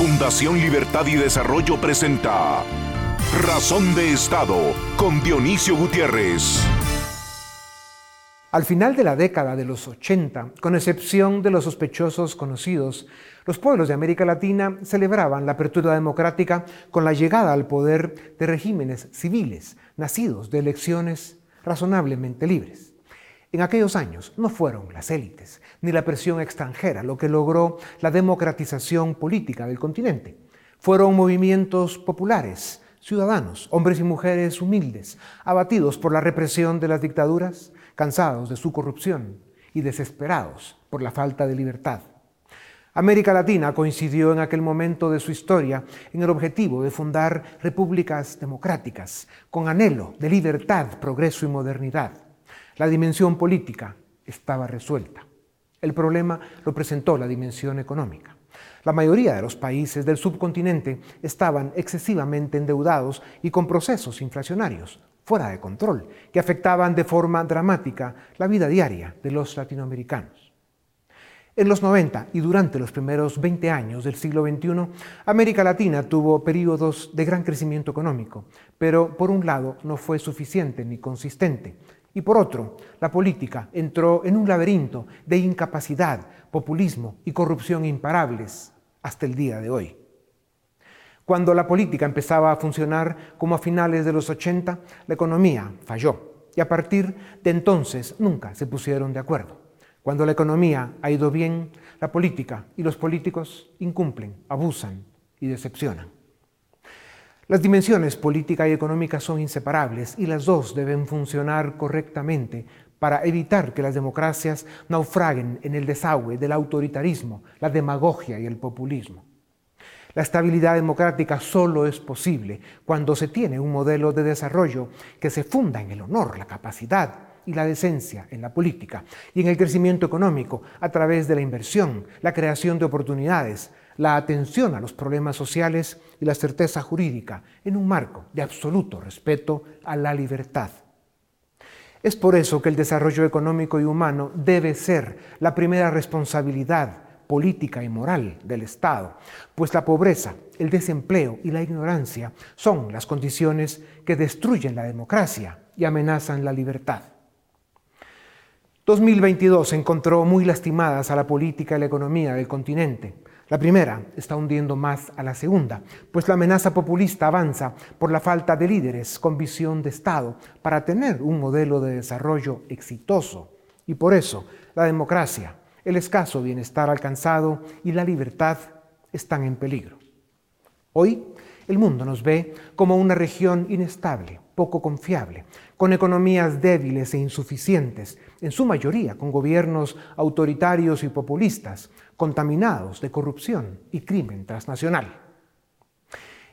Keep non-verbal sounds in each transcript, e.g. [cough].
Fundación Libertad y Desarrollo presenta Razón de Estado con Dionisio Gutiérrez. Al final de la década de los 80, con excepción de los sospechosos conocidos, los pueblos de América Latina celebraban la apertura democrática con la llegada al poder de regímenes civiles, nacidos de elecciones razonablemente libres. En aquellos años no fueron las élites ni la presión extranjera lo que logró la democratización política del continente. Fueron movimientos populares, ciudadanos, hombres y mujeres humildes, abatidos por la represión de las dictaduras, cansados de su corrupción y desesperados por la falta de libertad. América Latina coincidió en aquel momento de su historia en el objetivo de fundar repúblicas democráticas, con anhelo de libertad, progreso y modernidad. La dimensión política estaba resuelta. El problema lo presentó la dimensión económica. La mayoría de los países del subcontinente estaban excesivamente endeudados y con procesos inflacionarios fuera de control que afectaban de forma dramática la vida diaria de los latinoamericanos. En los 90 y durante los primeros 20 años del siglo XXI, América Latina tuvo periodos de gran crecimiento económico, pero por un lado no fue suficiente ni consistente y por otro, la política entró en un laberinto de incapacidad, populismo y corrupción imparables hasta el día de hoy. Cuando la política empezaba a funcionar como a finales de los 80, la economía falló y a partir de entonces nunca se pusieron de acuerdo. Cuando la economía ha ido bien, la política y los políticos incumplen, abusan y decepcionan. Las dimensiones política y económica son inseparables y las dos deben funcionar correctamente para evitar que las democracias naufraguen en el desagüe del autoritarismo, la demagogia y el populismo. La estabilidad democrática solo es posible cuando se tiene un modelo de desarrollo que se funda en el honor, la capacidad y la decencia en la política y en el crecimiento económico a través de la inversión, la creación de oportunidades, la atención a los problemas sociales y la certeza jurídica en un marco de absoluto respeto a la libertad. Es por eso que el desarrollo económico y humano debe ser la primera responsabilidad política y moral del Estado, pues la pobreza, el desempleo y la ignorancia son las condiciones que destruyen la democracia y amenazan la libertad. 2022 encontró muy lastimadas a la política y la economía del continente, la primera está hundiendo más a la segunda, pues la amenaza populista avanza por la falta de líderes con visión de Estado para tener un modelo de desarrollo exitoso. Y por eso la democracia, el escaso bienestar alcanzado y la libertad están en peligro. Hoy el mundo nos ve como una región inestable, poco confiable, con economías débiles e insuficientes, en su mayoría con gobiernos autoritarios y populistas, contaminados de corrupción y crimen transnacional.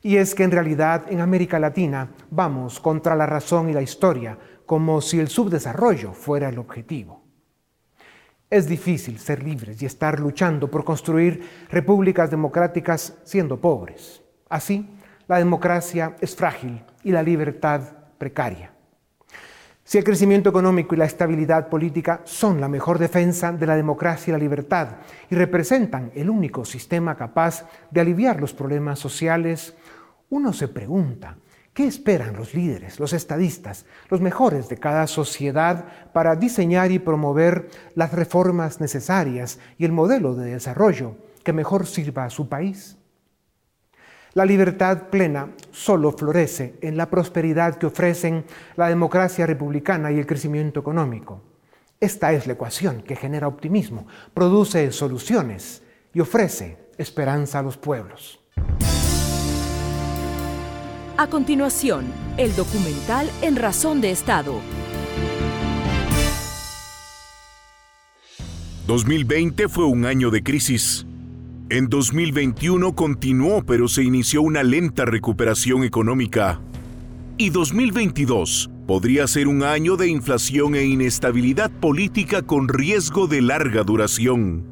Y es que en realidad en América Latina vamos contra la razón y la historia, como si el subdesarrollo fuera el objetivo. Es difícil ser libres y estar luchando por construir repúblicas democráticas siendo pobres. Así, la democracia es frágil y la libertad precaria. Si el crecimiento económico y la estabilidad política son la mejor defensa de la democracia y la libertad y representan el único sistema capaz de aliviar los problemas sociales, uno se pregunta, ¿qué esperan los líderes, los estadistas, los mejores de cada sociedad para diseñar y promover las reformas necesarias y el modelo de desarrollo que mejor sirva a su país? La libertad plena solo florece en la prosperidad que ofrecen la democracia republicana y el crecimiento económico. Esta es la ecuación que genera optimismo, produce soluciones y ofrece esperanza a los pueblos. A continuación, el documental En Razón de Estado. 2020 fue un año de crisis en 2021 continuó, pero se inició una lenta recuperación económica. Y 2022 podría ser un año de inflación e inestabilidad política con riesgo de larga duración.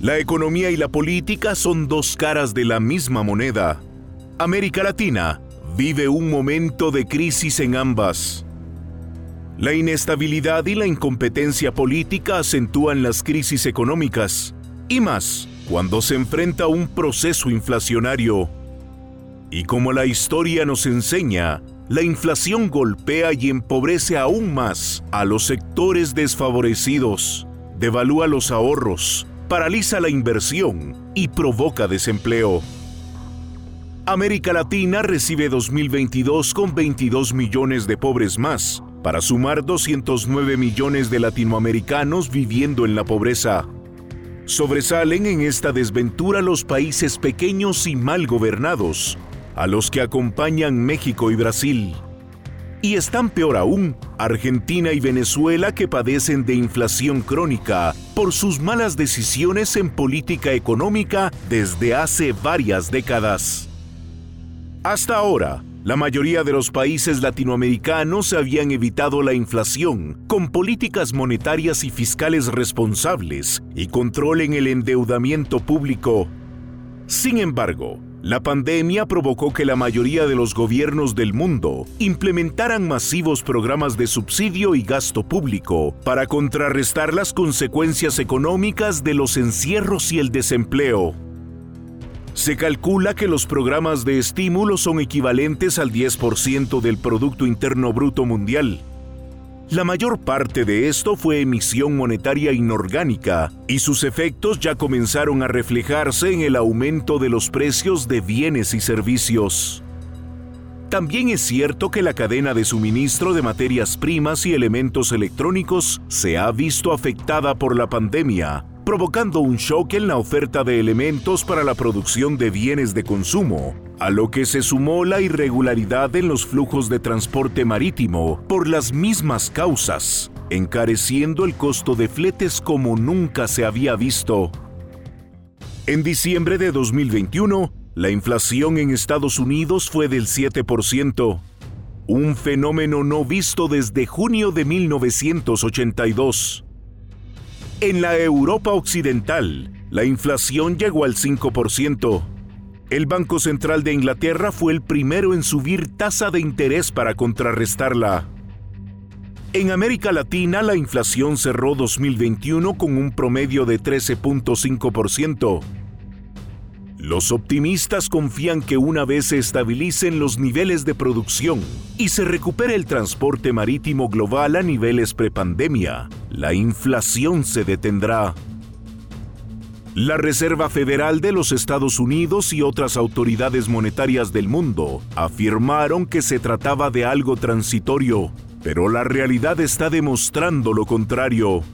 La economía y la política son dos caras de la misma moneda. América Latina vive un momento de crisis en ambas. La inestabilidad y la incompetencia política acentúan las crisis económicas y más cuando se enfrenta a un proceso inflacionario. Y como la historia nos enseña, la inflación golpea y empobrece aún más a los sectores desfavorecidos, devalúa los ahorros, paraliza la inversión y provoca desempleo. América Latina recibe 2022 con 22 millones de pobres más, para sumar 209 millones de latinoamericanos viviendo en la pobreza. Sobresalen en esta desventura los países pequeños y mal gobernados, a los que acompañan México y Brasil. Y están peor aún Argentina y Venezuela que padecen de inflación crónica por sus malas decisiones en política económica desde hace varias décadas. Hasta ahora, la mayoría de los países latinoamericanos habían evitado la inflación con políticas monetarias y fiscales responsables y control en el endeudamiento público. Sin embargo, la pandemia provocó que la mayoría de los gobiernos del mundo implementaran masivos programas de subsidio y gasto público para contrarrestar las consecuencias económicas de los encierros y el desempleo. Se calcula que los programas de estímulo son equivalentes al 10% del Producto Interno Bruto Mundial. La mayor parte de esto fue emisión monetaria inorgánica y sus efectos ya comenzaron a reflejarse en el aumento de los precios de bienes y servicios. También es cierto que la cadena de suministro de materias primas y elementos electrónicos se ha visto afectada por la pandemia, provocando un shock en la oferta de elementos para la producción de bienes de consumo, a lo que se sumó la irregularidad en los flujos de transporte marítimo por las mismas causas, encareciendo el costo de fletes como nunca se había visto. En diciembre de 2021, la inflación en Estados Unidos fue del 7%, un fenómeno no visto desde junio de 1982. En la Europa Occidental, la inflación llegó al 5%. El Banco Central de Inglaterra fue el primero en subir tasa de interés para contrarrestarla. En América Latina, la inflación cerró 2021 con un promedio de 13.5%. Los optimistas confían que una vez se estabilicen los niveles de producción y se recupere el transporte marítimo global a niveles prepandemia, la inflación se detendrá. La Reserva Federal de los Estados Unidos y otras autoridades monetarias del mundo afirmaron que se trataba de algo transitorio, pero la realidad está demostrando lo contrario.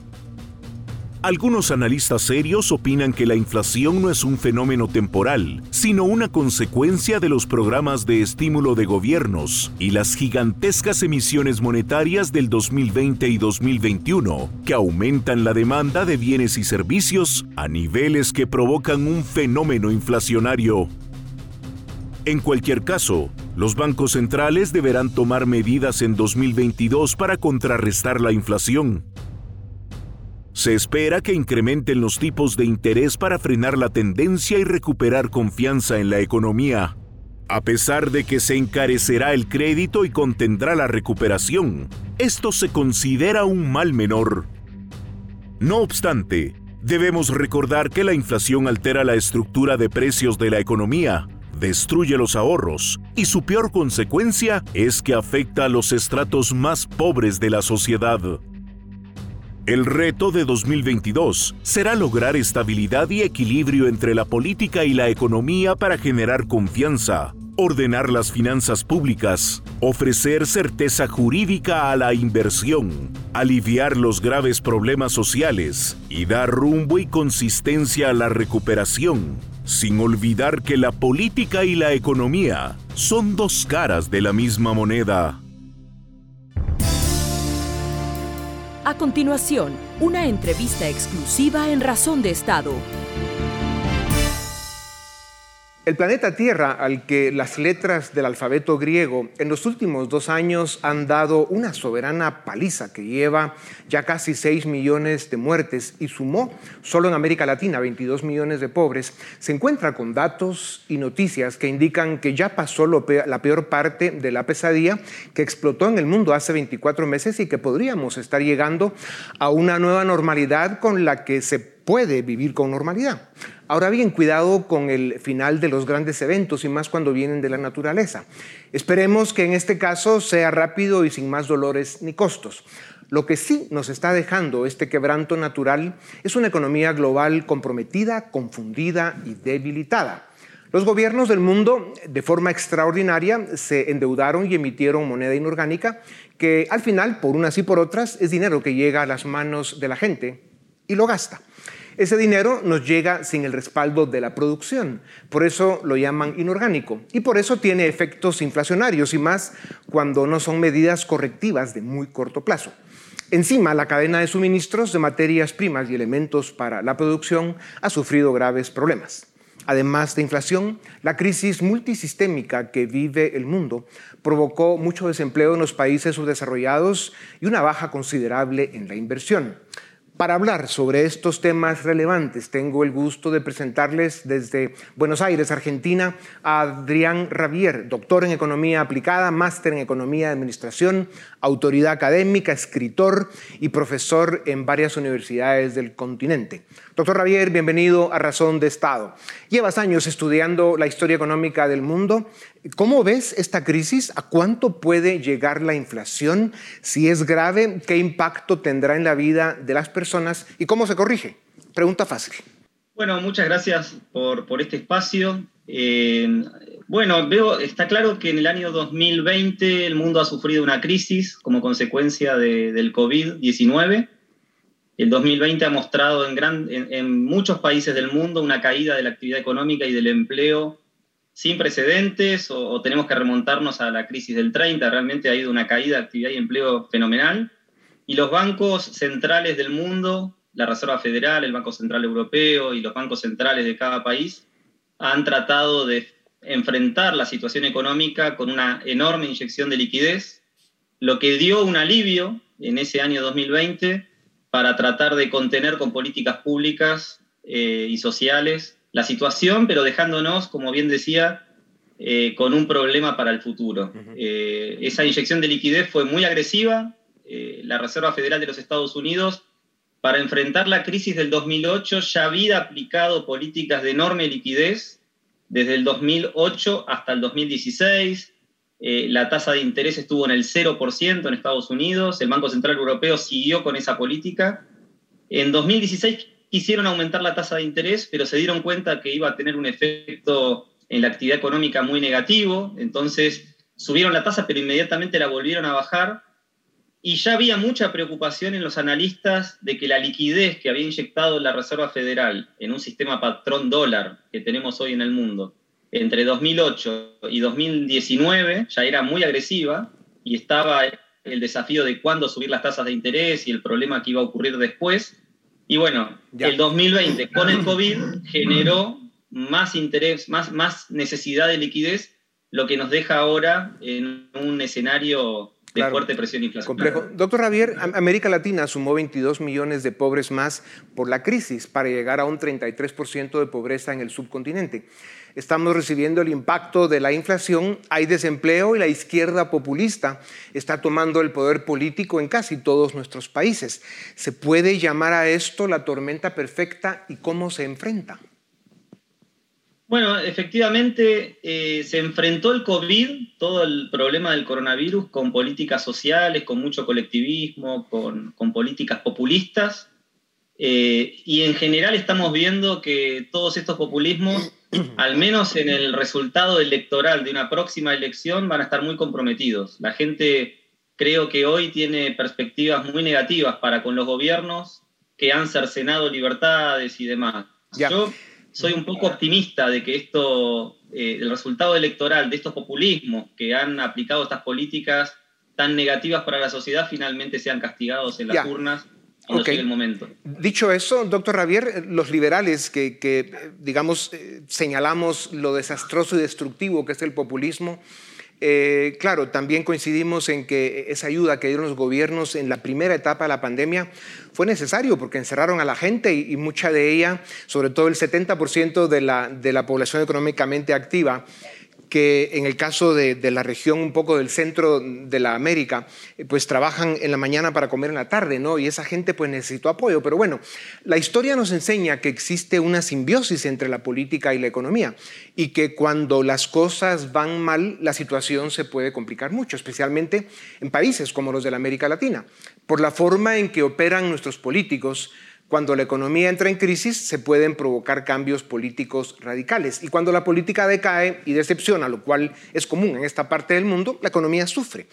Algunos analistas serios opinan que la inflación no es un fenómeno temporal, sino una consecuencia de los programas de estímulo de gobiernos y las gigantescas emisiones monetarias del 2020 y 2021, que aumentan la demanda de bienes y servicios a niveles que provocan un fenómeno inflacionario. En cualquier caso, los bancos centrales deberán tomar medidas en 2022 para contrarrestar la inflación se espera que incrementen los tipos de interés para frenar la tendencia y recuperar confianza en la economía. A pesar de que se encarecerá el crédito y contendrá la recuperación, esto se considera un mal menor. No obstante, debemos recordar que la inflación altera la estructura de precios de la economía, destruye los ahorros y su peor consecuencia es que afecta a los estratos más pobres de la sociedad. El reto de 2022 será lograr estabilidad y equilibrio entre la política y la economía para generar confianza, ordenar las finanzas públicas, ofrecer certeza jurídica a la inversión, aliviar los graves problemas sociales y dar rumbo y consistencia a la recuperación, sin olvidar que la política y la economía son dos caras de la misma moneda. A continuación, una entrevista exclusiva en Razón de Estado. El planeta Tierra, al que las letras del alfabeto griego en los últimos dos años han dado una soberana paliza que lleva ya casi 6 millones de muertes y sumó solo en América Latina 22 millones de pobres, se encuentra con datos y noticias que indican que ya pasó la peor parte de la pesadilla que explotó en el mundo hace 24 meses y que podríamos estar llegando a una nueva normalidad con la que se puede vivir con normalidad. Ahora bien, cuidado con el final de los grandes eventos y más cuando vienen de la naturaleza. Esperemos que en este caso sea rápido y sin más dolores ni costos. Lo que sí nos está dejando este quebranto natural es una economía global comprometida, confundida y debilitada. Los gobiernos del mundo, de forma extraordinaria, se endeudaron y emitieron moneda inorgánica, que al final, por unas y por otras, es dinero que llega a las manos de la gente y lo gasta. Ese dinero nos llega sin el respaldo de la producción, por eso lo llaman inorgánico y por eso tiene efectos inflacionarios y más cuando no son medidas correctivas de muy corto plazo. Encima, la cadena de suministros de materias primas y elementos para la producción ha sufrido graves problemas. Además de inflación, la crisis multisistémica que vive el mundo provocó mucho desempleo en los países subdesarrollados y una baja considerable en la inversión. Para hablar sobre estos temas relevantes, tengo el gusto de presentarles desde Buenos Aires, Argentina, a Adrián Ravier, doctor en Economía Aplicada, máster en Economía de Administración, autoridad académica, escritor y profesor en varias universidades del continente. Doctor Ravier, bienvenido a Razón de Estado. Llevas años estudiando la historia económica del mundo. ¿Cómo ves esta crisis? ¿A cuánto puede llegar la inflación? Si es grave, ¿qué impacto tendrá en la vida de las personas y cómo se corrige? Pregunta fácil. Bueno, muchas gracias por, este espacio. Eh, bueno, veo, está claro que en el año 2020 el mundo ha sufrido una crisis como consecuencia del COVID-19 el 2020 ha mostrado en, muchos países del mundo una caída de la actividad económica y del empleo sin precedentes, o, tenemos que remontarnos a la crisis del 30, realmente ha ido una caída de actividad y empleo fenomenal. Y los bancos centrales del mundo, la Reserva Federal, el Banco Central Europeo y los bancos centrales de cada país, han tratado de enfrentar la situación económica con una enorme inyección de liquidez, lo que dio un alivio en ese año 2020 para tratar de contener con políticas públicas eh, y sociales la situación, pero dejándonos, como bien decía, eh, con un problema para el futuro. Eh, esa inyección de liquidez fue muy agresiva. la Reserva Federal de los Estados Unidos, para enfrentar la crisis del 2008, ya había aplicado políticas de enorme liquidez desde el 2008 hasta el 2016 eh, la tasa de interés estuvo en el 0% en Estados Unidos, el Banco Central Europeo siguió con esa política. En 2016 quisieron aumentar la tasa de interés, pero se dieron cuenta que iba a tener un efecto en la actividad económica muy negativo, entonces subieron la tasa, pero inmediatamente la volvieron a bajar. Y ya había mucha preocupación en los analistas de que la liquidez que había inyectado la Reserva Federal en un sistema patrón dólar que tenemos hoy en el mundo, entre 2008 y 2019 ya era muy agresiva y estaba el desafío de cuándo subir las tasas de interés y el problema que iba a ocurrir después. Y bueno, el 2020 con el COVID generó más interés, más, más necesidad de liquidez, lo que nos deja ahora en un escenario de fuerte presión inflacionaria. Complejo. Doctor Javier, América Latina sumó 22 millones de pobres más por la crisis para llegar a un 33% de pobreza en el subcontinente estamos recibiendo el impacto de la inflación, hay desempleo y la izquierda populista está tomando el poder político en casi todos nuestros países. ¿Se puede llamar a esto la tormenta perfecta y cómo se enfrenta? Bueno, efectivamente eh, se enfrentó el COVID, todo el problema del coronavirus, con políticas sociales, con mucho colectivismo, con, políticas populistas. Eh, y en general estamos viendo que todos estos populismos [coughs] al menos en el resultado electoral de una próxima elección, van a estar muy comprometidos. La gente creo que hoy tiene perspectivas muy negativas para con los gobiernos que han cercenado libertades y demás. Yo soy un poco optimista de que esto, eh, el resultado electoral de estos populismos que han aplicado estas políticas tan negativas para la sociedad finalmente sean castigados en las urnas el momento. Dicho eso, doctor Javier, los liberales que, digamos, eh, señalamos lo desastroso y destructivo que es el populismo, eh, claro, también coincidimos en que esa ayuda que dieron los gobiernos en la primera etapa de la pandemia fue necesario porque encerraron a la gente y, mucha de ella, sobre todo el 70% de la, de la población económicamente activa, que en el caso de, la región un poco del centro de la América, eh, pues trabajan en la mañana para comer en la tarde, ¿no? Y esa gente pues necesitó apoyo. Pero bueno, la historia nos enseña que existe una simbiosis entre la política y la economía y que cuando las cosas van mal, la situación se puede complicar mucho, especialmente en países como los de la América Latina, por la forma en que operan nuestros políticos, cuando la economía entra en crisis, se pueden provocar cambios políticos radicales. Y cuando la política decae y decepciona, lo cual es común en esta parte del mundo, la economía sufre.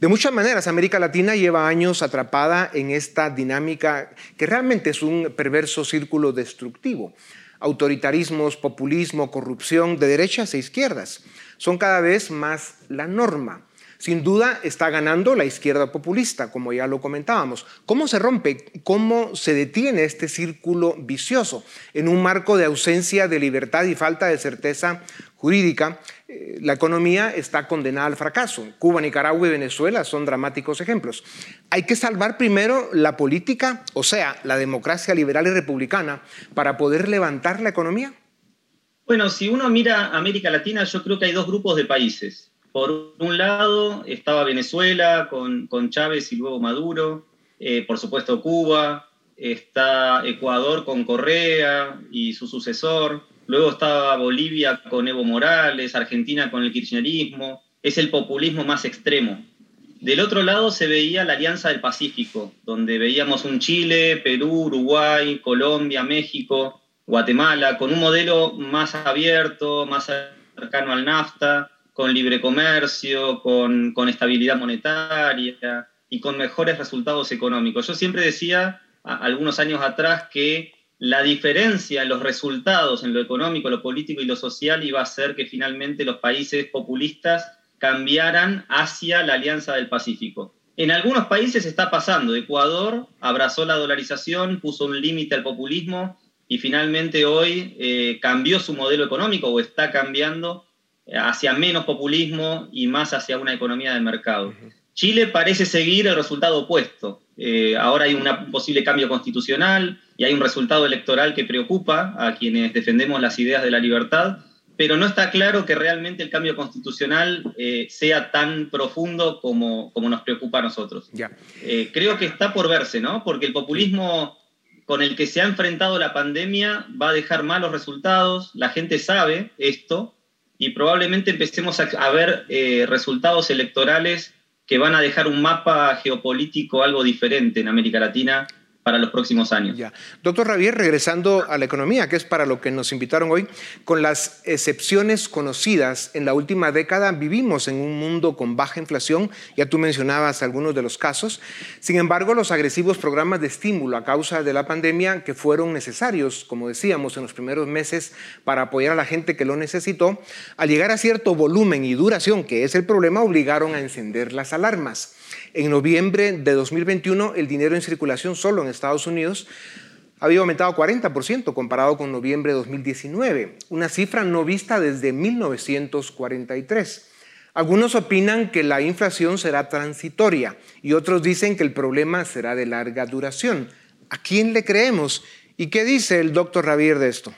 De muchas maneras, América Latina lleva años atrapada en esta dinámica que realmente es un perverso círculo destructivo. Autoritarismos, populismo, corrupción de derechas e izquierdas son cada vez más la norma. Sin duda está ganando la izquierda populista, como ya lo comentábamos. ¿Cómo se rompe? ¿Cómo se detiene este círculo vicioso en un marco de ausencia de libertad y falta de certeza jurídica? Eh, la economía está condenada al fracaso. Cuba, Nicaragua y Venezuela son dramáticos ejemplos. Hay que salvar primero la política, o sea, la democracia liberal y republicana, para poder levantar la economía. Bueno, si uno mira América Latina, yo creo que hay dos grupos de países. Por un lado estaba Venezuela con, Chávez y luego Maduro, eh, por supuesto Cuba, está Ecuador con Correa y su sucesor, luego estaba Bolivia con Evo Morales, Argentina con el kirchnerismo, es el populismo más extremo. Del otro lado se veía la Alianza del Pacífico, donde veíamos un Chile, Perú, Uruguay, Colombia, México, Guatemala, con un modelo más abierto, más cercano al NAFTA, con libre comercio, con, estabilidad monetaria y con mejores resultados económicos. Yo siempre decía, algunos años atrás, que la diferencia en los resultados, en lo económico, lo político y lo social, iba a ser que finalmente los países populistas cambiaran hacia la Alianza del Pacífico. En algunos países está pasando. Ecuador abrazó la dolarización, puso un límite al populismo y finalmente hoy eh, cambió su modelo económico o está cambiando hacia menos populismo y más hacia una economía de mercado. Chile parece seguir el resultado opuesto. Eh, ahora hay un posible cambio constitucional y hay un resultado electoral que preocupa a quienes defendemos las ideas de la libertad, pero no está claro que realmente el cambio constitucional eh, sea tan profundo como, como, nos preocupa a nosotros. Eh, creo que está por verse, ¿no? Porque el populismo con el que se ha enfrentado la pandemia va a dejar malos resultados, la gente sabe esto, y probablemente empecemos a, ver eh, resultados electorales que van a dejar un mapa geopolítico algo diferente en América Latina para los próximos años. Ya. Doctor Javier, regresando a la economía, que es para lo que nos invitaron hoy, con las excepciones conocidas, en la última década vivimos en un mundo con baja inflación, ya tú mencionabas algunos de los casos, sin embargo los agresivos programas de estímulo a causa de la pandemia que fueron necesarios, como decíamos, en los primeros meses para apoyar a la gente que lo necesitó, al llegar a cierto volumen y duración, que es el problema, obligaron a encender las alarmas. En noviembre de 2021, el dinero en circulación solo en Estados Unidos había aumentado 40% comparado con noviembre de 2019, una cifra no vista desde 1943. Algunos opinan que la inflación será transitoria y otros dicen que el problema será de larga duración. ¿A quién le creemos? ¿Y qué dice el doctor Javier de esto?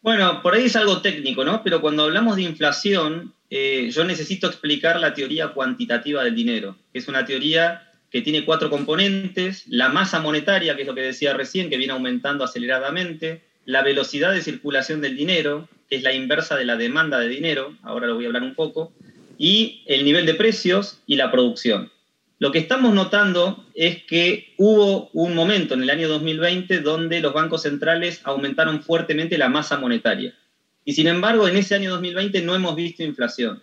Bueno, por ahí es algo técnico, ¿no? Pero cuando hablamos de inflación, eh, yo necesito explicar la teoría cuantitativa del dinero, que es una teoría que tiene cuatro componentes, la masa monetaria, que es lo que decía recién, que viene aumentando aceleradamente, la velocidad de circulación del dinero, que es la inversa de la demanda de dinero, ahora lo voy a hablar un poco, y el nivel de precios y la producción. Lo que estamos notando es que hubo un momento en el año 2020 donde los bancos centrales aumentaron fuertemente la masa monetaria. Y sin embargo, en ese año 2020 no hemos visto inflación.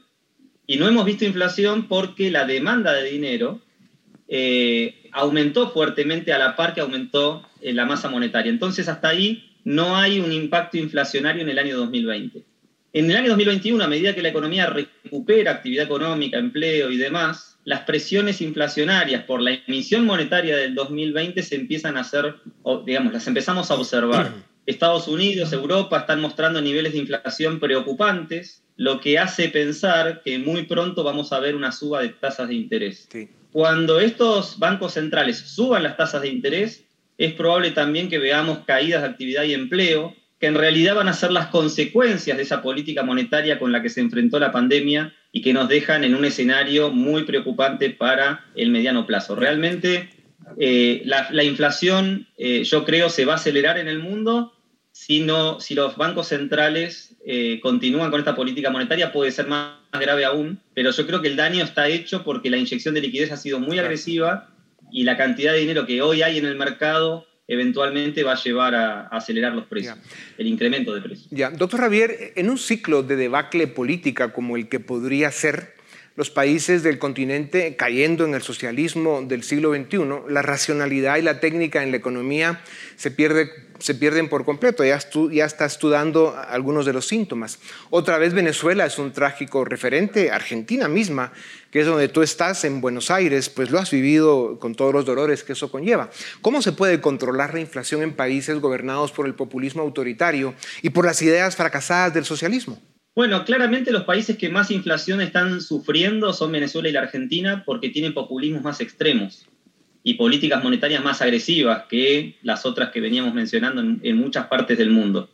Y no hemos visto inflación porque la demanda de dinero eh, aumentó fuertemente a la par que aumentó eh, la masa monetaria. Entonces, hasta ahí no hay un impacto inflacionario en el año 2020. En el año 2021, a medida que la economía recupera actividad económica, empleo y demás, las presiones inflacionarias por la emisión monetaria del 2020 se empiezan a hacer, digamos, las empezamos a observar. [clears throat] Estados Unidos, Europa están mostrando niveles de inflación preocupantes, lo que hace pensar que muy pronto vamos a ver una suba de tasas de interés. Cuando estos bancos centrales suban las tasas de interés, es probable también que veamos caídas de actividad y empleo, que en realidad van a ser las consecuencias de esa política monetaria con la que se enfrentó la pandemia y que nos dejan en un escenario muy preocupante para el mediano plazo. Realmente eh, la, inflación, eh, yo creo, se va a acelerar en el mundo si, si los bancos centrales eh, continúan con esta política monetaria, puede ser más, grave aún, pero yo creo que el daño está hecho porque la inyección de liquidez ha sido muy agresiva y la cantidad de dinero que hoy hay en el mercado eventualmente va a llevar a, acelerar los precios, el incremento de precios. Ya. Doctor Javier, en un ciclo de debacle política como el que podría ser, los países del continente cayendo en el socialismo del siglo XXI, la racionalidad y la técnica en la economía se, pierde, se pierden por completo. Ya, ya está estudiando algunos de los síntomas. Otra vez Venezuela es un trágico referente. Argentina misma, que es donde tú estás, en Buenos Aires, pues lo has vivido con todos los dolores que eso conlleva. ¿Cómo se puede controlar la inflación en países gobernados por el populismo autoritario y por las ideas fracasadas del socialismo? Bueno, claramente los países que más inflación están sufriendo son Venezuela y la Argentina porque tienen populismos más extremos y políticas monetarias más agresivas que las otras que veníamos mencionando en, muchas partes del mundo.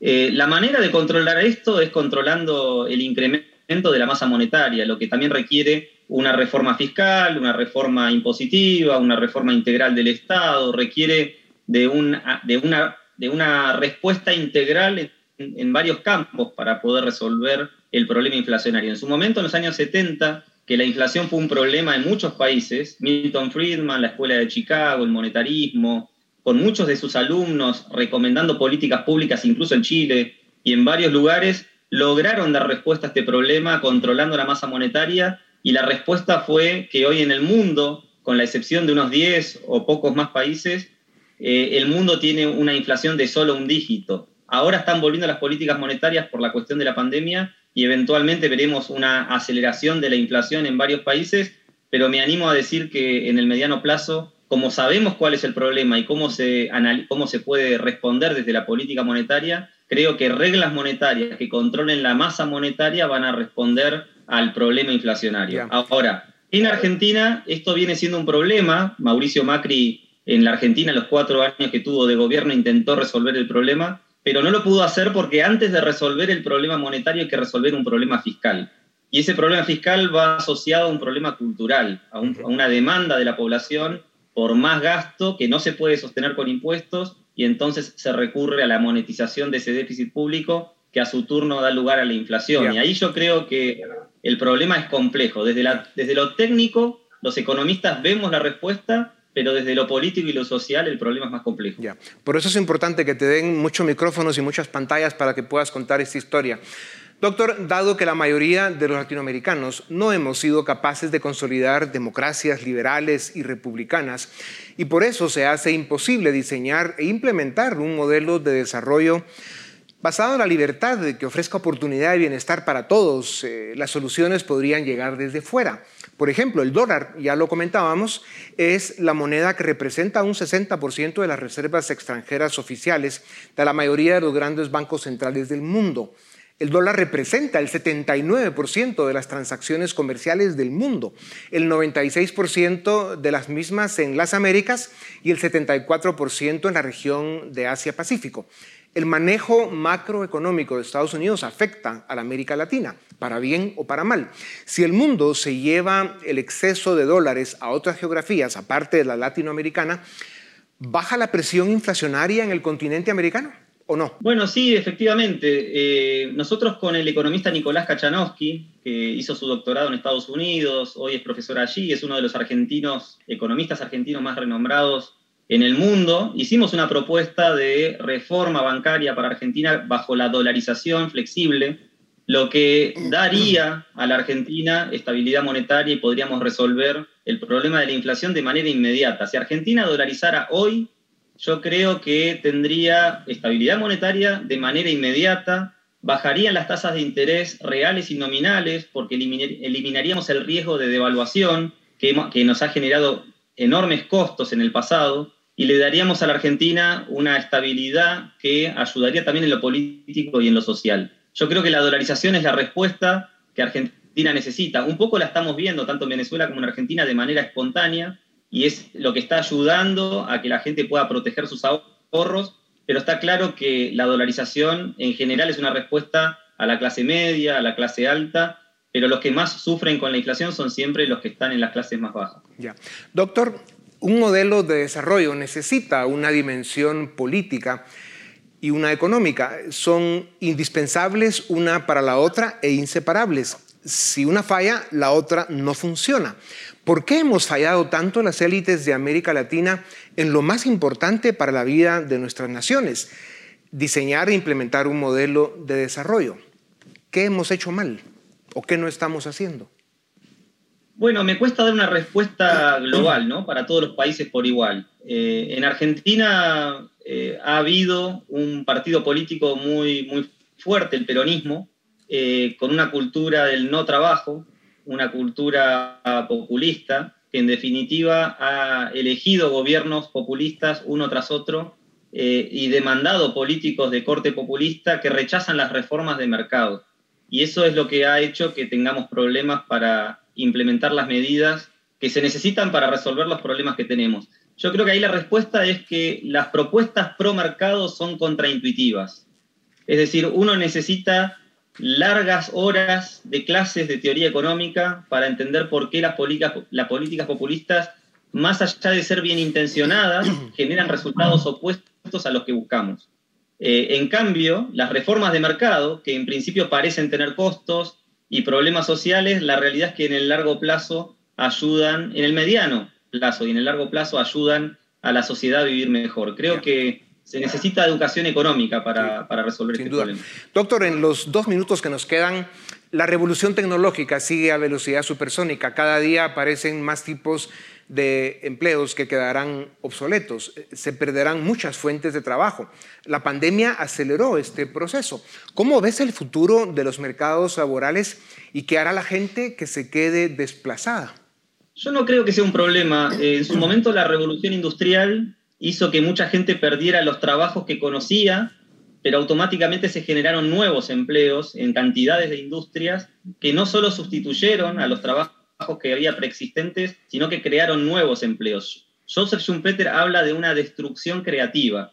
Eh, la manera de controlar esto es controlando el incremento de la masa monetaria, lo que también requiere una reforma fiscal, una reforma impositiva, una reforma integral del Estado, requiere de, de, una, de una respuesta integral en varios campos para poder resolver el problema inflacionario. En su momento, en los años 70, que la inflación fue un problema en muchos países, Milton Friedman, la Escuela de Chicago, el monetarismo, con muchos de sus alumnos recomendando políticas públicas, incluso en Chile y en varios lugares, lograron dar respuesta a este problema controlando la masa monetaria y la respuesta fue que hoy en el mundo, con la excepción de unos 10 o pocos más países, eh, el mundo tiene una inflación de solo un dígito. Ahora están volviendo las políticas monetarias por la cuestión de la pandemia y eventualmente veremos una aceleración de la inflación en varios países, pero me animo a decir que en el mediano plazo, como sabemos cuál es el problema y cómo se, cómo se puede responder desde la política monetaria, creo que reglas monetarias que controlen la masa monetaria van a responder al problema inflacionario. Ahora, en Argentina esto viene siendo un problema. Mauricio Macri en la Argentina, en los cuatro años que tuvo de gobierno, intentó resolver el problema pero no lo pudo hacer porque antes de resolver el problema monetario hay que resolver un problema fiscal. Y ese problema fiscal va asociado a un problema cultural, a, una demanda de la población por más gasto que no se puede sostener con impuestos y entonces se recurre a la monetización de ese déficit público que a su turno da lugar a la inflación. Y ahí yo creo que el problema es complejo. Desde, la, desde lo técnico, los economistas vemos la respuesta, pero desde lo político y lo social el problema es más complejo. Ya. Por eso es importante que te den muchos micrófonos y muchas pantallas para que puedas contar esta historia. Doctor, dado que la mayoría de los latinoamericanos no hemos sido capaces de consolidar democracias liberales y republicanas, y por eso se hace imposible diseñar e implementar un modelo de desarrollo basado en la libertad de que ofrezca oportunidad y bienestar para todos, eh, las soluciones podrían llegar desde fuera. Por ejemplo, el dólar, ya lo comentábamos, es la moneda que representa un 60% de las reservas extranjeras oficiales de la mayoría de los grandes bancos centrales del mundo. El dólar representa el 79% de las transacciones comerciales del mundo, el 96% de las mismas en las Américas y el 74% en la región de Asia-Pacífico. El manejo macroeconómico de Estados Unidos afecta a la América Latina, para bien o para mal. Si el mundo se lleva el exceso de dólares a otras geografías, aparte de la latinoamericana, ¿baja la presión inflacionaria en el continente americano? ¿O no? Bueno, sí, efectivamente. Eh, nosotros con el economista Nicolás Kachanowski, que hizo su doctorado en Estados Unidos, hoy es profesor allí, es uno de los argentinos, economistas argentinos más renombrados en el mundo, hicimos una propuesta de reforma bancaria para Argentina bajo la dolarización flexible, lo que daría a la Argentina estabilidad monetaria y podríamos resolver el problema de la inflación de manera inmediata. Si Argentina dolarizara hoy, yo creo que tendría estabilidad monetaria de manera inmediata, bajarían las tasas de interés reales y nominales porque eliminaríamos el riesgo de devaluación que, que nos ha generado enormes costos en el pasado y le daríamos a la Argentina una estabilidad que ayudaría también en lo político y en lo social. Yo creo que la dolarización es la respuesta que Argentina necesita. Un poco la estamos viendo tanto en Venezuela como en Argentina de manera espontánea y es lo que está ayudando a que la gente pueda proteger sus ahorros, pero está claro que la dolarización en general es una respuesta a la clase media, a la clase alta, pero los que más sufren con la inflación son siempre los que están en las clases más bajas. Ya. Doctor, un modelo de desarrollo necesita una dimensión política y una económica. Son indispensables una para la otra e inseparables. Si una falla, la otra no funciona. ¿Por qué hemos fallado tanto las élites de América Latina en lo más importante para la vida de nuestras naciones? Diseñar e implementar un modelo de desarrollo. ¿Qué hemos hecho mal o qué no estamos haciendo? Bueno, me cuesta dar una respuesta global, ¿no? Para todos los países por igual. Eh, en Argentina eh, ha habido un partido político muy, muy fuerte, el peronismo, eh, con una cultura del no trabajo, una cultura populista, que en definitiva ha elegido gobiernos populistas uno tras otro eh, y demandado políticos de corte populista que rechazan las reformas de mercado. Y eso es lo que ha hecho que tengamos problemas para implementar las medidas que se necesitan para resolver los problemas que tenemos. Yo creo que ahí la respuesta es que las propuestas pro mercado son contraintuitivas. Es decir, uno necesita largas horas de clases de teoría económica para entender por qué las políticas, las políticas populistas, más allá de ser bien intencionadas, [coughs] generan resultados opuestos a los que buscamos. Eh, en cambio, las reformas de mercado, que en principio parecen tener costos y problemas sociales, la realidad es que en el largo plazo ayudan, en el mediano plazo y en el largo plazo ayudan a la sociedad a vivir mejor. Creo que se necesita educación económica para, resolver este problema. Doctor, en los dos minutos que nos quedan, la revolución tecnológica sigue a velocidad supersónica. Cada día aparecen más tipos de empleos que quedarán obsoletos. Se perderán muchas fuentes de trabajo. La pandemia aceleró este proceso. ¿Cómo ves el futuro de los mercados laborales y qué hará la gente que se quede desplazada? Yo no creo que sea un problema. En su momento la revolución industrial hizo que mucha gente perdiera los trabajos que conocía, pero automáticamente se generaron nuevos empleos en cantidades de industrias que no solo sustituyeron a los trabajos que había preexistentes, sino que crearon nuevos empleos. Joseph Schumpeter habla de una destrucción creativa.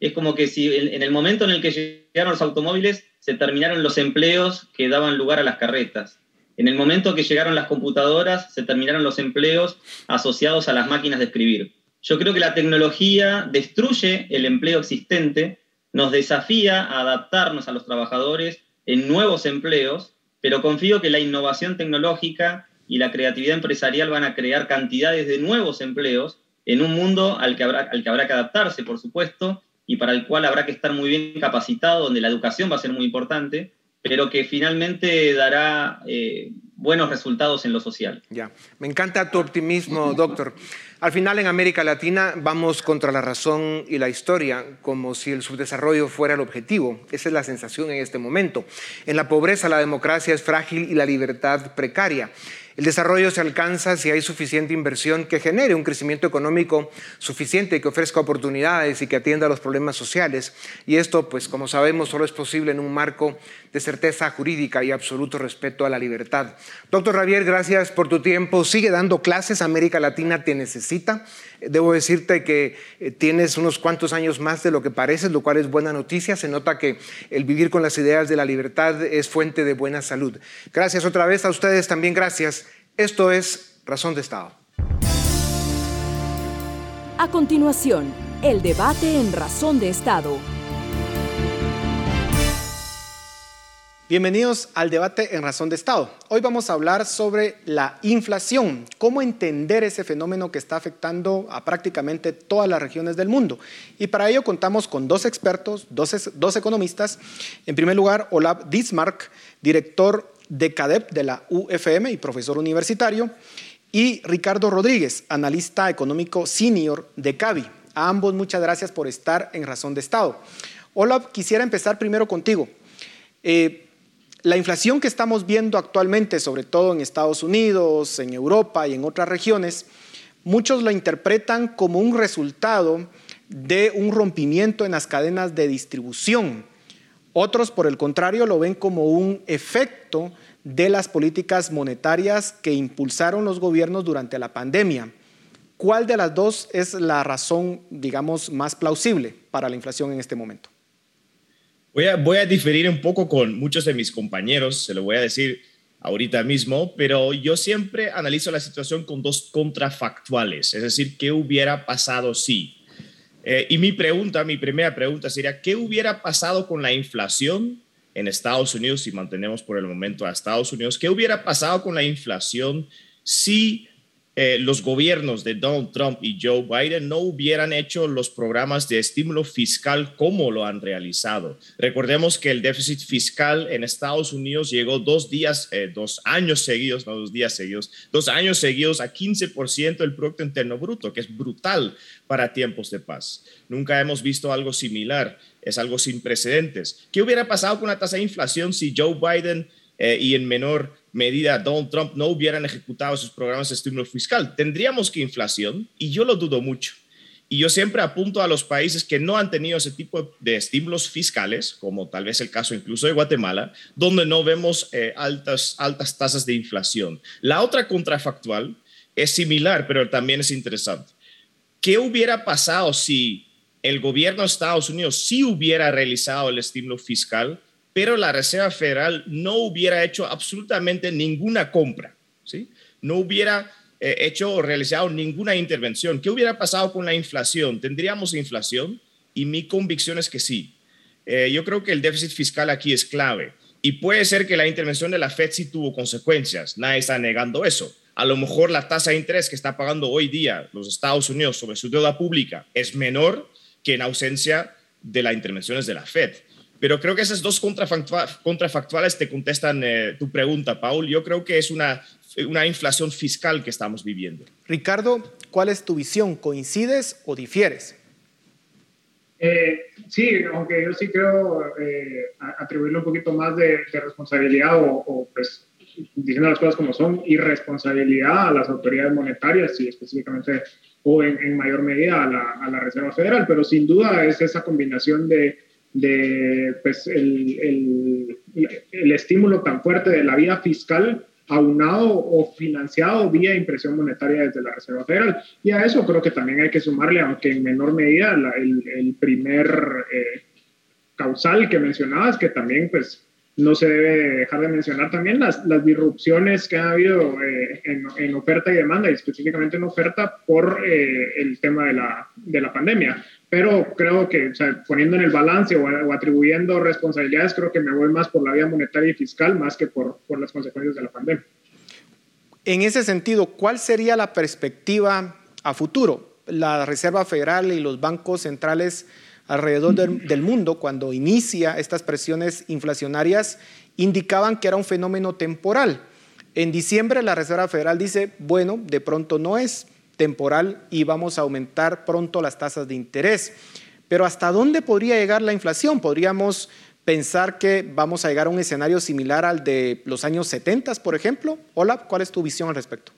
Es como que si en el momento en el que llegaron los automóviles se terminaron los empleos que daban lugar a las carretas. En el momento que llegaron las computadoras se terminaron los empleos asociados a las máquinas de escribir. Yo creo que la tecnología destruye el empleo existente, nos desafía a adaptarnos a los trabajadores en nuevos empleos, pero confío que la innovación tecnológica y la creatividad empresarial van a crear cantidades de nuevos empleos en un mundo al que habrá, al que, habrá que adaptarse, por supuesto, y para el cual habrá que estar muy bien capacitado, donde la educación va a ser muy importante, pero que finalmente dará eh, buenos resultados en lo social. Ya, me encanta tu optimismo, doctor. Al final en América Latina vamos contra la razón y la historia, como si el subdesarrollo fuera el objetivo. Esa es la sensación en este momento. En la pobreza la democracia es frágil y la libertad precaria. El desarrollo se alcanza si hay suficiente inversión que genere un crecimiento económico suficiente, que ofrezca oportunidades y que atienda los problemas sociales. Y esto, pues como sabemos, solo es posible en un marco de certeza jurídica y absoluto respeto a la libertad. Doctor Javier, gracias por tu tiempo. Sigue dando clases. América Latina te necesita. Debo decirte que eh, tienes unos cuantos años más de lo que pareces, lo cual es buena noticia. Se nota que el vivir con las ideas de la libertad es fuente de buena salud. Gracias otra vez a ustedes también, gracias. Esto es Razón de Estado. A continuación, el debate en Razón de Estado Bienvenidos al debate en Razón de Estado. Hoy vamos a hablar sobre la inflación, cómo entender ese fenómeno que está afectando a prácticamente todas las regiones del mundo. Y para ello contamos con dos expertos, dos, economistas. En primer lugar, Olaf Dismark, director de CADEP de la UFM y profesor universitario, y Ricardo Rodríguez, analista económico senior de CAVI. A ambos muchas gracias por estar en Razón de Estado. Olaf, quisiera empezar primero contigo. Eh, la inflación que estamos viendo actualmente, sobre todo en Estados Unidos, en Europa y en otras regiones, muchos lo interpretan como un resultado de un rompimiento en las cadenas de distribución. Otros, por el contrario, lo ven como un efecto de las políticas monetarias que impulsaron los gobiernos durante la pandemia. ¿Cuál de las dos es la razón, digamos, más plausible para la inflación en este momento? Voy a, a diferir un poco con muchos de mis compañeros, se lo voy a decir ahorita mismo, pero yo siempre analizo la situación con dos contrafactuales, es decir, ¿qué hubiera pasado si? Eh, y mi pregunta, mi primera pregunta sería, ¿qué hubiera pasado con la inflación en Estados Unidos, si mantenemos por el momento a Estados Unidos? ¿Qué hubiera pasado con la inflación si eh, los gobiernos de Donald Trump y Joe Biden no hubieran hecho los programas de estímulo fiscal como lo han realizado. Recordemos que el déficit fiscal en Estados Unidos llegó dos días, eh, dos años seguidos, no dos días seguidos, dos años seguidos a 15% del Producto Interno Bruto, que es brutal para tiempos de paz. Nunca hemos visto algo similar, es algo sin precedentes. ¿Qué hubiera pasado con la tasa de inflación si Joe Biden eh, y en menor medida Donald Trump no hubieran ejecutado sus programas de estímulo fiscal. Tendríamos que inflación y yo lo dudo mucho. Y yo siempre apunto a los países que no han tenido ese tipo de estímulos fiscales, como tal vez el caso incluso de Guatemala, donde no vemos eh, altas, altas tasas de inflación. La otra contrafactual es similar, pero también es interesante. ¿Qué hubiera pasado si el gobierno de Estados Unidos sí hubiera realizado el estímulo fiscal pero la Reserva Federal no hubiera hecho absolutamente ninguna compra, ¿sí? No hubiera eh, hecho o realizado ninguna intervención. ¿Qué hubiera pasado con la inflación? ¿Tendríamos inflación? Y mi convicción es que sí. Eh, yo creo que el déficit fiscal aquí es clave. Y puede ser que la intervención de la Fed sí tuvo consecuencias. Nadie está negando eso. A lo mejor la tasa de interés que está pagando hoy día los Estados Unidos sobre su deuda pública es menor que en ausencia de las intervenciones de la Fed. Pero creo que esas dos contrafactuales te contestan eh, tu pregunta, Paul. Yo creo que es una, una inflación fiscal que estamos viviendo. Ricardo, ¿cuál es tu visión? ¿Coincides o difieres? Eh, sí, aunque yo sí creo eh, atribuirle un poquito más de, responsabilidad o, pues diciendo las cosas como son, irresponsabilidad a las autoridades monetarias y específicamente o en, mayor medida a la, a la Reserva Federal, pero sin duda es esa combinación de de pues, el, el, el, estímulo tan fuerte de la vía fiscal aunado o financiado vía impresión monetaria desde la Reserva Federal. Y a eso creo que también hay que sumarle, aunque en menor medida, el, el, primer eh, causal que mencionabas, que también pues no se debe dejar de mencionar también las, las disrupciones que ha habido eh, en, en, oferta y demanda, y específicamente en oferta por eh, el tema de la, de la pandemia pero creo que poniendo en el balance o, atribuyendo responsabilidades, creo que me voy más por la vía monetaria y fiscal más que por, por las consecuencias de la pandemia. En ese sentido, ¿cuál sería la perspectiva a futuro? La Reserva Federal y los bancos centrales alrededor del, mundo, cuando inicia estas presiones inflacionarias, indicaban que era un fenómeno temporal. En diciembre la Reserva Federal dice, bueno, de pronto no es, temporal y vamos a aumentar pronto las tasas de interés. Pero ¿hasta dónde podría llegar la inflación? Podríamos pensar que vamos a llegar a un escenario similar al de los años 70, por ejemplo. Hola, ¿cuál es tu visión al respecto?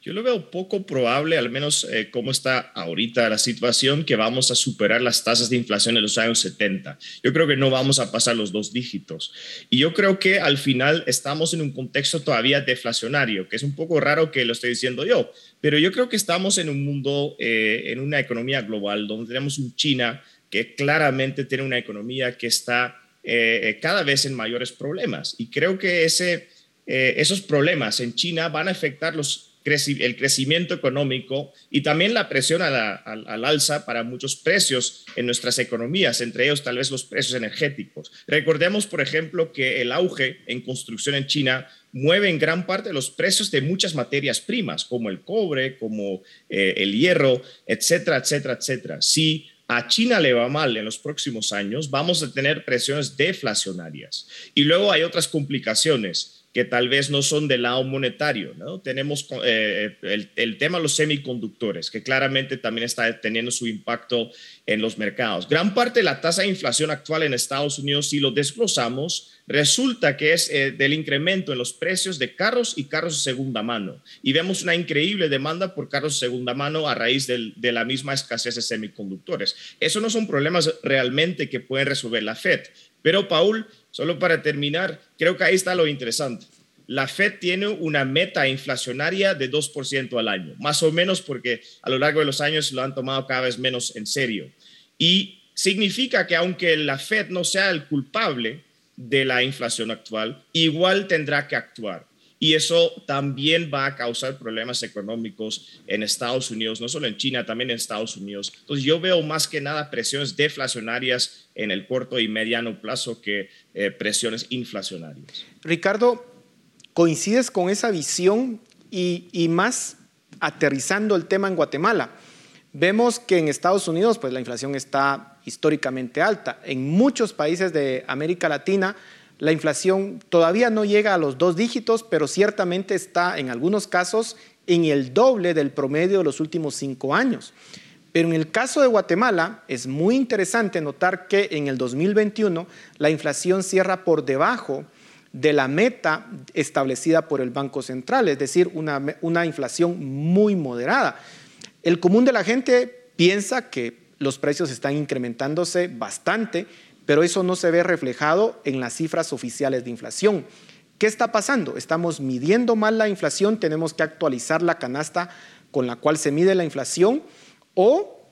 Yo lo veo poco probable, al menos eh, como está ahorita la situación, que vamos a superar las tasas de inflación de los años 70. Yo creo que no vamos a pasar los dos dígitos. Y yo creo que al final estamos en un contexto todavía deflacionario, que es un poco raro que lo esté diciendo yo, pero yo creo que estamos en un mundo, eh, en una economía global, donde tenemos un China que claramente tiene una economía que está eh, cada vez en mayores problemas. Y creo que ese, esos problemas en China van a afectar los el crecimiento económico y también la presión al alza para muchos precios en nuestras economías, entre ellos tal vez los precios energéticos. Recordemos, por ejemplo, que el auge en construcción en China mueve en gran parte los precios de muchas materias primas, como el cobre, como eh, el hierro, etcétera, etcétera, etcétera. Si a China le va mal en los próximos años, vamos a tener presiones deflacionarias. Y luego hay otras complicaciones que tal vez no son del lado monetario. ¿no? Tenemos eh, el, tema de los semiconductores, que claramente también está teniendo su impacto en los mercados. Gran parte de la tasa de inflación actual en Estados Unidos, si lo desglosamos, resulta que es eh, del incremento en los precios de carros y carros de segunda mano. Y vemos una increíble demanda por carros de segunda mano a raíz de la misma escasez de semiconductores. Eso no son problemas realmente que pueden resolver la Fed. Pero, Paul, Solo para terminar, creo que ahí está lo interesante. la Fed tiene una meta inflacionaria de 2% al año, más o menos porque a lo largo de los años lo han tomado cada vez menos en serio. Y significa que aunque la Fed no sea el culpable de la inflación actual, igual tendrá que actuar. Y eso también va a causar problemas económicos en Estados Unidos, no solo en China, también en Estados Unidos. Entonces yo veo más que nada presiones deflacionarias en el corto y mediano plazo que eh, presiones inflacionarias. Ricardo, ¿coincides con esa visión y, y más aterrizando el tema en Guatemala? Vemos que en Estados Unidos pues la inflación está históricamente alta. En muchos países de América Latina la inflación todavía no llega a los dos dígitos, pero ciertamente está en algunos casos en el doble del promedio de los últimos cinco años. Pero en el caso de Guatemala es muy interesante notar que en el 2021 la inflación cierra por debajo de la meta establecida por el Banco Central, es decir, una, una inflación muy moderada. El común de la gente piensa que los precios están incrementándose bastante, pero eso no se ve reflejado en las cifras oficiales de inflación. ¿Qué está pasando? Estamos midiendo mal la inflación, tenemos que actualizar la canasta con la cual se mide la inflación o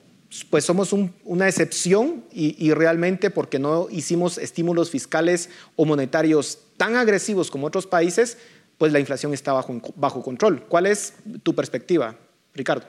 pues somos una excepción y, realmente porque no hicimos estímulos fiscales o monetarios tan agresivos como otros países, pues la inflación está bajo, bajo control. ¿Cuál es tu perspectiva, Ricardo?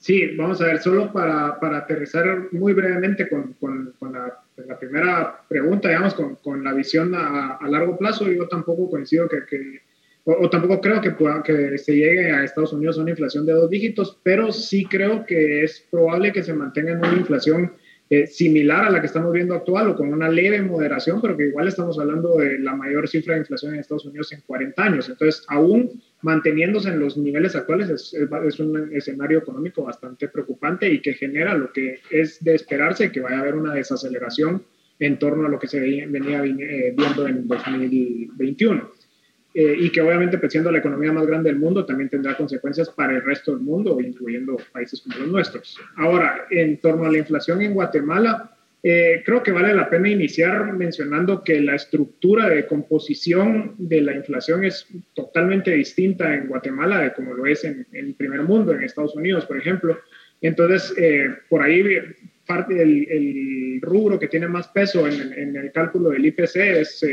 Sí, vamos a ver, solo para, para aterrizar muy brevemente con, con, la, la, primera pregunta, digamos, con, con la visión a, largo plazo, yo tampoco coincido que, que o, tampoco creo que, pueda, que se llegue a Estados Unidos a una inflación de dos dígitos, pero sí creo que es probable que se mantenga en una inflación eh, similar a la que estamos viendo actual o con una leve moderación, pero que igual estamos hablando de la mayor cifra de inflación en Estados Unidos en 40 años. Entonces, aún manteniéndose en los niveles actuales es, es, un escenario económico bastante preocupante y que genera lo que es de esperarse que vaya a haber una desaceleración en torno a lo que se venía eh, viendo en 2021. Eh, y que obviamente, pues, siendo la economía más grande del mundo, también tendrá consecuencias para el resto del mundo, incluyendo países como los nuestros. Ahora, en torno a la inflación en Guatemala, eh, creo que vale la pena iniciar mencionando que la estructura de composición de la inflación es totalmente distinta en Guatemala de como lo es en, el primer mundo, en Estados Unidos, por ejemplo. Entonces, eh, por ahí parte del el rubro que tiene más peso en, en, el cálculo del IPC es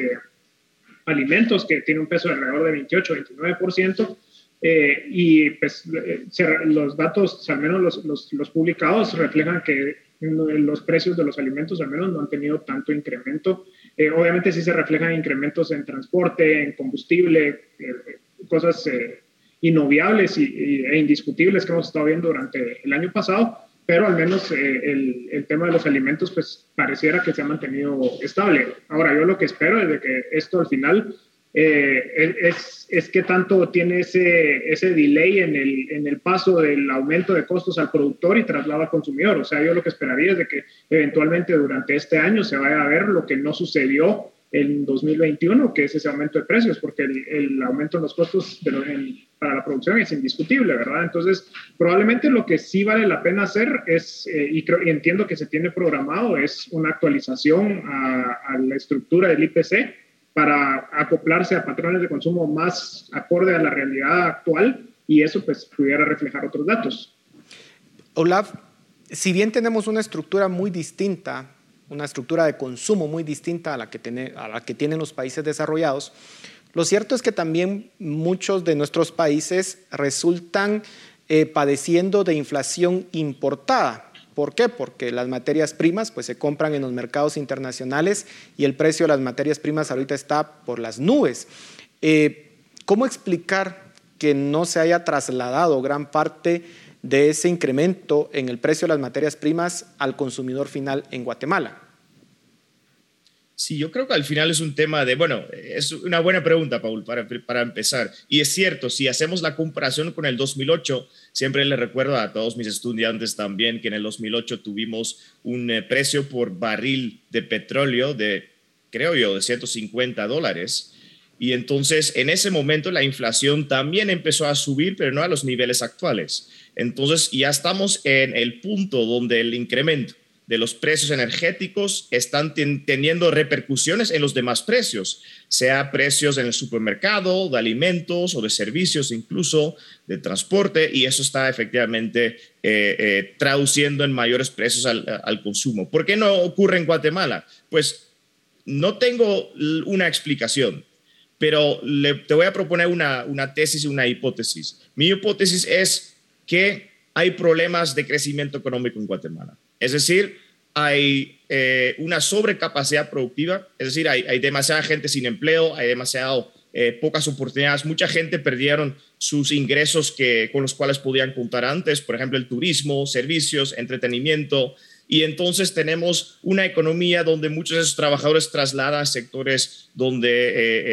alimentos, que tiene un peso de alrededor de 28, 29%. Eh, y pues eh, los datos, al menos los, los, los, publicados, reflejan que los precios de los alimentos al menos no han tenido tanto incremento. Eh, obviamente sí se reflejan incrementos en transporte, en combustible, cosas inobviables y, e indiscutibles que hemos estado viendo durante el año pasado, pero al menos eh, el, el, tema de los alimentos pues pareciera que se ha mantenido estable. Ahora, yo lo que espero es de que esto al final eh, es, es que tanto tiene ese, ese delay en el, en el paso del aumento de costos al productor y traslado al consumidor. O sea, yo lo que esperaría es de que eventualmente durante este año se vaya a ver lo que no sucedió en 2021, que es ese aumento de precios, porque el, aumento en los costos para la producción es indiscutible, ¿verdad? Entonces, probablemente lo que sí vale la pena hacer es, eh, y, creo, y entiendo que se tiene programado, es una actualización a, a, la estructura del IPC para acoplarse a patrones de consumo más acorde a la realidad actual y eso pues pudiera reflejar otros datos. Olaf, si bien tenemos una estructura muy distinta una estructura de consumo muy distinta a la que, tiene, a la que tienen los países desarrollados, lo cierto es que también muchos de nuestros países resultan eh, padeciendo de inflación importada. ¿Por qué? Porque las materias primas pues, se compran en los mercados internacionales y el precio de las materias primas ahorita está por las nubes. Eh, ¿Cómo explicar que no se haya trasladado gran parte de ese incremento en el precio de las materias primas al consumidor final en Guatemala? Sí, yo creo que al final es un tema de, bueno, es una buena pregunta, Paul, para, para, empezar. Y es cierto, si hacemos la comparación con el 2008, siempre le recuerdo a todos mis estudiantes también que en el 2008 tuvimos un eh, precio por barril de petróleo de, creo yo, de 150 dólares. Y entonces en ese momento la inflación también empezó a subir, pero no a los niveles actuales. Entonces ya estamos en el punto donde el incremento de los precios energéticos están teniendo repercusiones en los demás precios, sea precios en el supermercado, de alimentos o de servicios, incluso de transporte, y eso está efectivamente eh, eh, traduciendo en mayores precios al, consumo. ¿Por qué no ocurre en Guatemala? Pues no tengo una explicación, pero te voy a proponer una, una tesis y una hipótesis. Mi hipótesis es que hay problemas de crecimiento económico en Guatemala. Es decir, hay eh, una sobrecapacidad productiva, es decir, hay, demasiada gente sin empleo, hay demasiado eh, pocas oportunidades. Mucha gente perdieron sus ingresos que, con los cuales podían contar antes, por ejemplo, el turismo, servicios, entretenimiento. Y entonces tenemos una economía donde muchos de esos trabajadores trasladan a sectores donde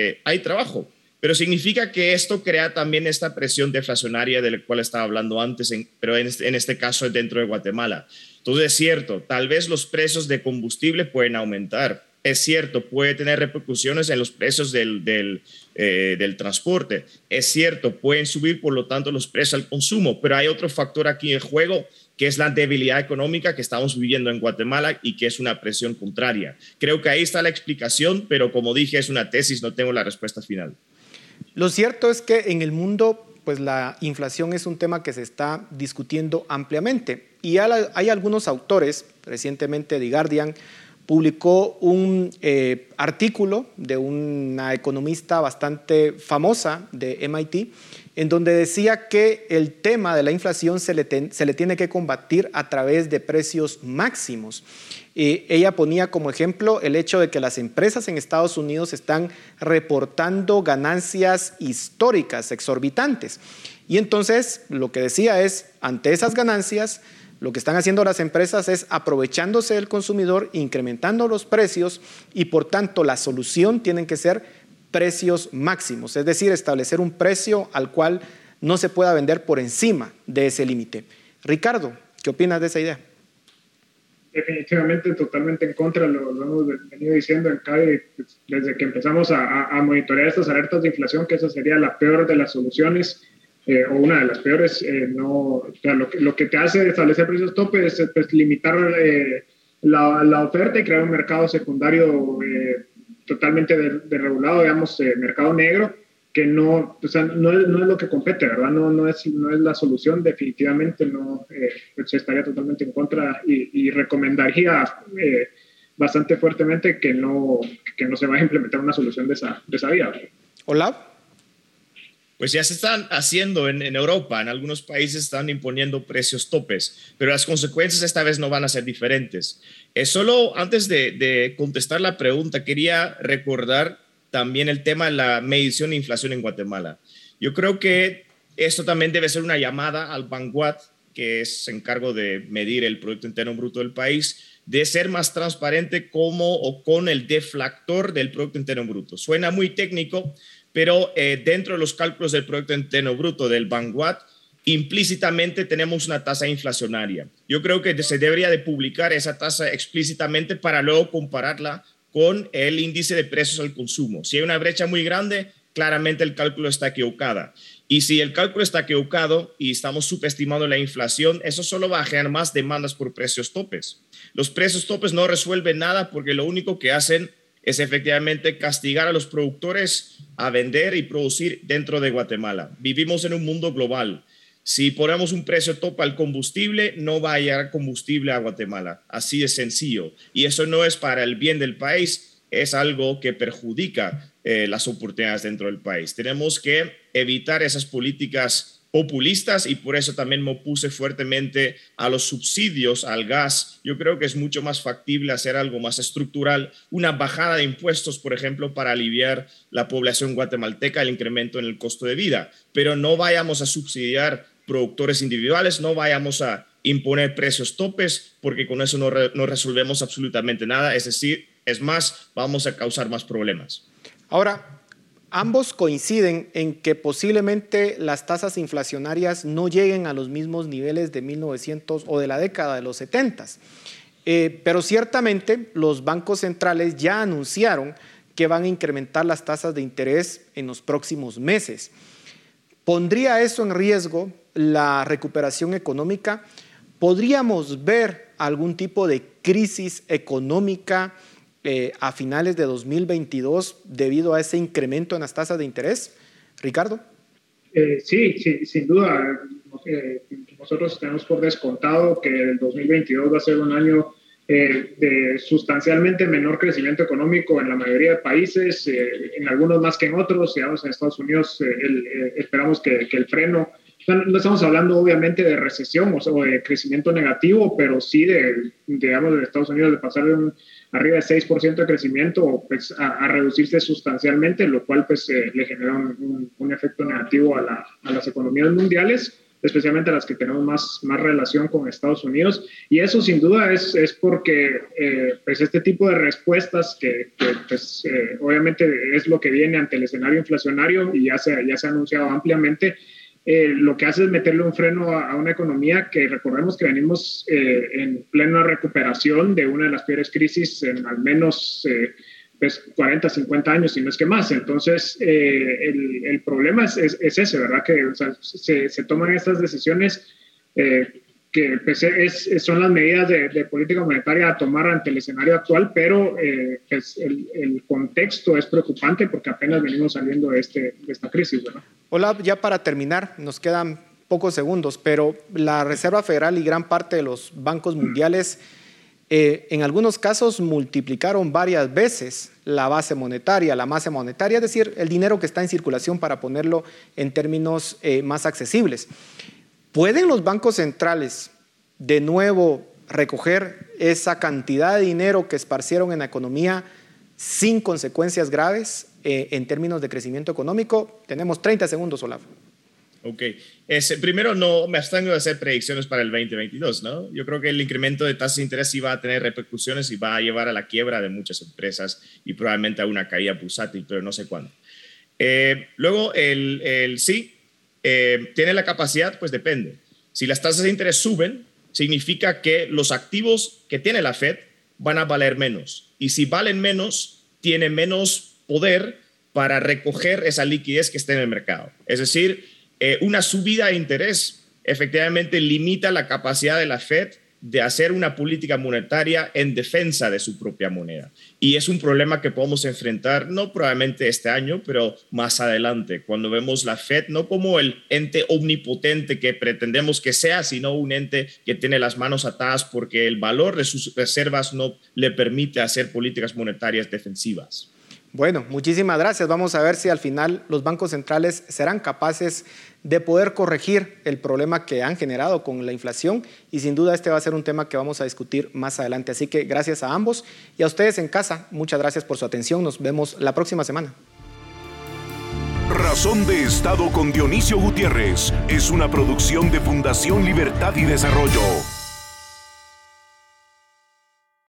eh, hay trabajo. Pero significa que esto crea también esta presión deflacionaria de la cual estaba hablando antes, pero en este, en este caso dentro de Guatemala. Entonces es cierto, tal vez los precios de combustible pueden aumentar. Es cierto, puede tener repercusiones en los precios del, del, eh, del, transporte. Es cierto, pueden subir, por lo tanto, los precios al consumo. Pero hay otro factor aquí en juego, que es la debilidad económica que estamos viviendo en Guatemala y que es una presión contraria. Creo que ahí está la explicación, pero como dije, es una tesis, no tengo la respuesta final. Lo cierto es que en el mundo pues la inflación es un tema que se está discutiendo ampliamente. Y hay algunos autores, recientemente The Guardian publicó un eh, artículo de una economista bastante famosa de MIT, en donde decía que el tema de la inflación se le, se le tiene que combatir a través de precios máximos. ella ponía como ejemplo el hecho de que las empresas en Estados Unidos están reportando ganancias históricas exorbitantes. Y entonces lo que decía es, ante esas ganancias, lo que están haciendo las empresas es aprovechándose del consumidor, incrementando los precios y por tanto la solución tienen que ser precios máximos, es decir, establecer un precio al cual no se pueda vender por encima de ese límite. Ricardo, ¿qué opinas de esa idea? Definitivamente, totalmente en contra, lo, hemos venido diciendo en CADE pues, desde que empezamos a, a monitorear estas alertas de inflación, que esa sería la peor de las soluciones eh, o una de las peores, eh, no, lo, que te hace establecer precios tope es pues, limitar eh, la, la, oferta y crear un mercado secundario totalmente desregulado, digamos, mercado negro, que no, o sea, no, es, no, es, lo que compete, ¿verdad? No, no, es, no es la solución, definitivamente no, pues estaría totalmente en contra y, recomendaría bastante fuertemente que no, que no se vaya a implementar una solución de esa, de esa vía. Hola pues ya se están haciendo en, Europa, en algunos países están imponiendo precios topes, pero las consecuencias esta vez no van a ser diferentes. Eh, solo antes de, contestar la pregunta, quería recordar también el tema de la medición de inflación en Guatemala. Yo creo que esto también debe ser una llamada al Banguat, que es encargo de medir el Producto Interno Bruto del país, de ser más transparente como o con el deflactor del Producto Interno Bruto. Suena muy técnico, pero eh, dentro de los cálculos del Producto Interno Bruto del Vanguard, implícitamente tenemos una tasa inflacionaria. Yo creo que se debería de publicar esa tasa explícitamente para luego compararla con el índice de precios al consumo. Si hay una brecha muy grande, claramente el cálculo está equivocado. Y si el cálculo está equivocado y estamos subestimando la inflación, eso solo va a generar más demandas por precios topes. Los precios topes no resuelven nada porque lo único que hacen es efectivamente castigar a los productores a vender y producir dentro de Guatemala. Vivimos en un mundo global. Si ponemos un precio top al combustible, no va a llegar combustible a Guatemala. Así de sencillo. Y eso no es para el bien del país, es algo que perjudica eh, las oportunidades dentro del país. Tenemos que evitar esas políticas populistas y por eso también me opuse fuertemente a los subsidios al gas. Yo creo que es mucho más factible hacer algo más estructural, una bajada de impuestos, por ejemplo, para aliviar la población guatemalteca el incremento en el costo de vida, pero no vayamos a subsidiar productores individuales, no vayamos a imponer precios topes, porque con eso no, no resolvemos absolutamente nada, es decir, es más, vamos a causar más problemas. Ahora, Ambos coinciden en que posiblemente las tasas inflacionarias no lleguen a los mismos niveles de 1900 o de la década de los 70. Eh, pero ciertamente los bancos centrales ya anunciaron que van a incrementar las tasas de interés en los próximos meses. ¿Pondría eso en riesgo la recuperación económica? ¿podríamos ver algún tipo de crisis económica eh, a finales de 2022 debido a ese incremento en las tasas de interés? Ricardo. Eh, sí, sin duda. Eh, nosotros tenemos por descontado que el 2022 va a ser un año de sustancialmente menor crecimiento económico en la mayoría de países, en algunos más que en otros, digamos en Estados Unidos esperamos que, el freno, no estamos hablando obviamente de recesión o, de crecimiento negativo, pero sí de, digamos, de Estados Unidos de pasar de un, arriba de 6% de crecimiento pues, a, reducirse sustancialmente, lo cual pues le genera un, un, efecto negativo a, a las economías mundiales especialmente las que tenemos más, más relación con Estados Unidos. Y eso sin duda es, es porque eh, pues este tipo de respuestas que, pues, eh, obviamente es lo que viene ante el escenario inflacionario y ya se, ya se ha anunciado ampliamente, eh, lo que hace es meterle un freno a, una economía que recordemos que venimos en plena recuperación de una de las peores crisis en al menos pues 40, 50 años, si no es que más. Entonces, eh, el, el, problema es, es, ese, ¿verdad? Que se, se, toman estas decisiones eh, que pues, es, son las medidas de, de, política monetaria a tomar ante el escenario actual, pero eh, pues, el, el, contexto es preocupante porque apenas venimos saliendo de, este, de esta crisis, ¿verdad? Hola, ya para terminar, nos quedan pocos segundos, pero la Reserva Federal y gran parte de los bancos mundiales... Eh, en algunos casos multiplicaron varias veces la base monetaria, la masa monetaria, es decir, el dinero que está en circulación para ponerlo en términos eh, más accesibles. ¿Pueden los bancos centrales de nuevo recoger esa cantidad de dinero que esparcieron en la economía sin consecuencias graves eh, en términos de crecimiento económico? Tenemos 30 segundos, Olaf. Ok. primero, no me abstengo de hacer predicciones para el 2022, ¿no? Yo creo que el incremento de tasas de interés sí va a tener repercusiones y va a llevar a la quiebra de muchas empresas y probablemente a una caída bursátil, pero no sé cuándo. Eh, luego, el, sí, eh, tiene la capacidad, pues depende. Si las tasas de interés suben, significa que los activos que tiene la Fed van a valer menos. Y si valen menos, tiene menos poder para recoger esa liquidez que está en el mercado. Es decir, eh, una subida de interés efectivamente limita la capacidad de la Fed de hacer una política monetaria en defensa de su propia moneda. Y es un problema que podemos enfrentar no probablemente este año, pero más adelante, cuando vemos la Fed no como el ente omnipotente que pretendemos que sea, sino un ente que tiene las manos atadas porque el valor de sus reservas no le permite hacer políticas monetarias defensivas. Bueno, muchísimas gracias. Vamos a ver si al final los bancos centrales serán capaces de poder corregir el problema que han generado con la inflación y sin duda este va a ser un tema que vamos a discutir más adelante. Así que gracias a ambos y a ustedes en casa, muchas gracias por su atención. Nos vemos la próxima semana. Razón de Estado con Dionisio Gutiérrez es una producción de Fundación Libertad y Desarrollo.